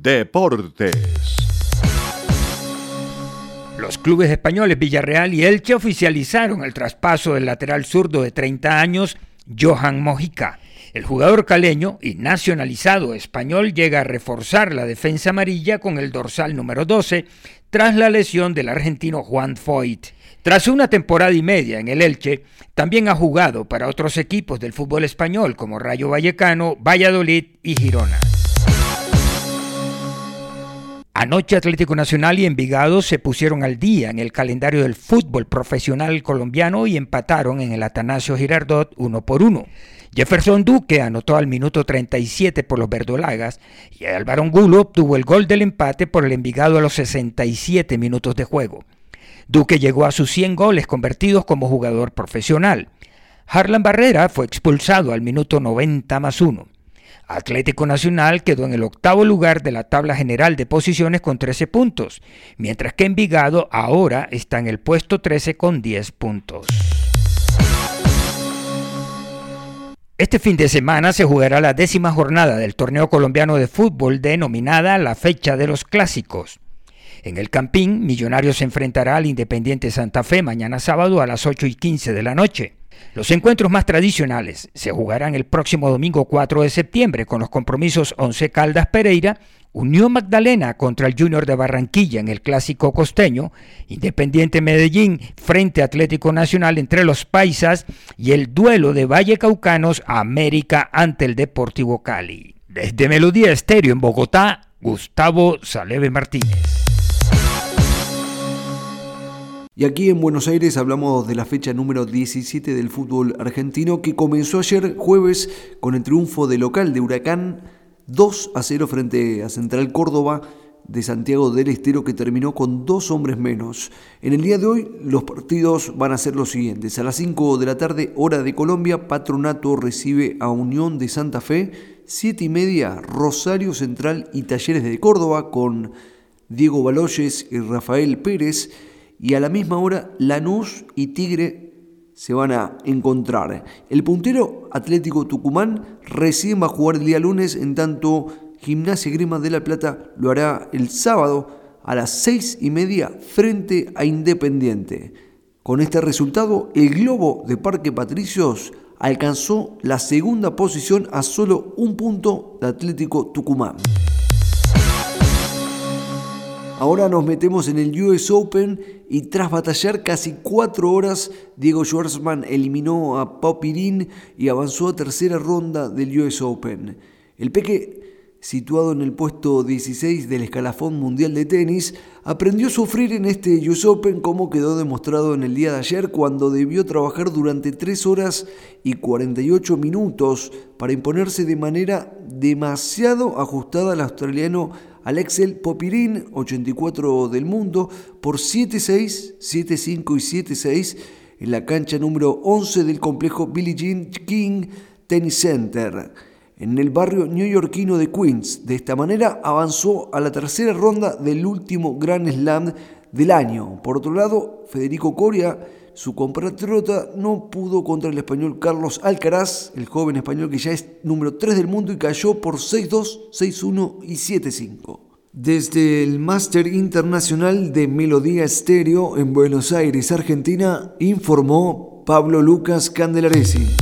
Deportes. Los clubes españoles Villarreal y Elche oficializaron el traspaso del lateral zurdo de 30 años, Johan Mojica. El jugador caleño y nacionalizado español llega a reforzar la defensa amarilla con el dorsal número 12 tras la lesión del argentino Juan Foyt. Tras una temporada y media en el Elche, también ha jugado para otros equipos del fútbol español como Rayo Vallecano, Valladolid y Girona. Anoche Atlético Nacional y Envigado se pusieron al día en el calendario del fútbol profesional colombiano y empataron en el Atanasio Girardot uno por uno. Jefferson Duque anotó al minuto 37 por los verdolagas y Álvaro Angulo obtuvo el gol del empate por el Envigado a los 67 minutos de juego. Duque llegó a sus 100 goles convertidos como jugador profesional. Harlan Barrera fue expulsado al minuto 90 más 1. Atlético Nacional quedó en el octavo lugar de la tabla general de posiciones con 13 puntos, mientras que Envigado ahora está en el puesto 13 con 10 puntos. Este fin de semana se jugará la décima jornada del torneo colombiano de fútbol denominada la fecha de los clásicos. En el Campín, Millonarios se enfrentará al Independiente Santa Fe mañana sábado a las 8 y 15 de la noche. Los encuentros más tradicionales se jugarán el próximo domingo 4 de septiembre con los compromisos Once Caldas Pereira, Unión Magdalena contra el Junior de Barranquilla en el clásico costeño, Independiente Medellín frente Atlético Nacional entre los paisas y el duelo de Valle Caucanos América ante el Deportivo Cali. Desde Melodía Estéreo en Bogotá, Gustavo Saleve Martínez. Y aquí en Buenos Aires hablamos de la fecha número 17 del fútbol argentino que comenzó ayer jueves con el triunfo de local de Huracán 2 a 0 frente a Central Córdoba de Santiago del Estero que terminó con dos hombres menos. En el día de hoy los partidos van a ser los siguientes. A las 5 de la tarde, hora de Colombia, Patronato recibe a Unión de Santa Fe. 7 y media, Rosario Central y Talleres de Córdoba con Diego Baloyes y Rafael Pérez y a la misma hora Lanús y Tigre se van a encontrar. El puntero Atlético Tucumán recién va a jugar el día lunes, en tanto Gimnasia Grima de la Plata lo hará el sábado a las seis y media frente a Independiente. Con este resultado, el Globo de Parque Patricios alcanzó la segunda posición a solo un punto de Atlético Tucumán. Ahora nos metemos en el US Open y tras batallar casi cuatro horas, Diego Schwartzman eliminó a Popirín y avanzó a tercera ronda del US Open. El peque, situado en el puesto 16 del escalafón mundial de tenis, aprendió a sufrir en este US Open como quedó demostrado en el día de ayer cuando debió trabajar durante 3 horas y 48 minutos para imponerse de manera demasiado ajustada al australiano Alexel Popirín, 84 del mundo, por 7-6, 7-5 y 7-6 en la cancha número 11 del complejo Billie Jean King Tennis Center, en el barrio neoyorquino de Queens. De esta manera avanzó a la tercera ronda del último Grand Slam del año. Por otro lado, Federico Coria su compatriota no pudo contra el español Carlos Alcaraz, el joven español que ya es número 3 del mundo y cayó por 6-2, 6-1 y 7-5. Desde el Máster Internacional de Melodía Estéreo en Buenos Aires, Argentina, informó Pablo Lucas Candelaresi.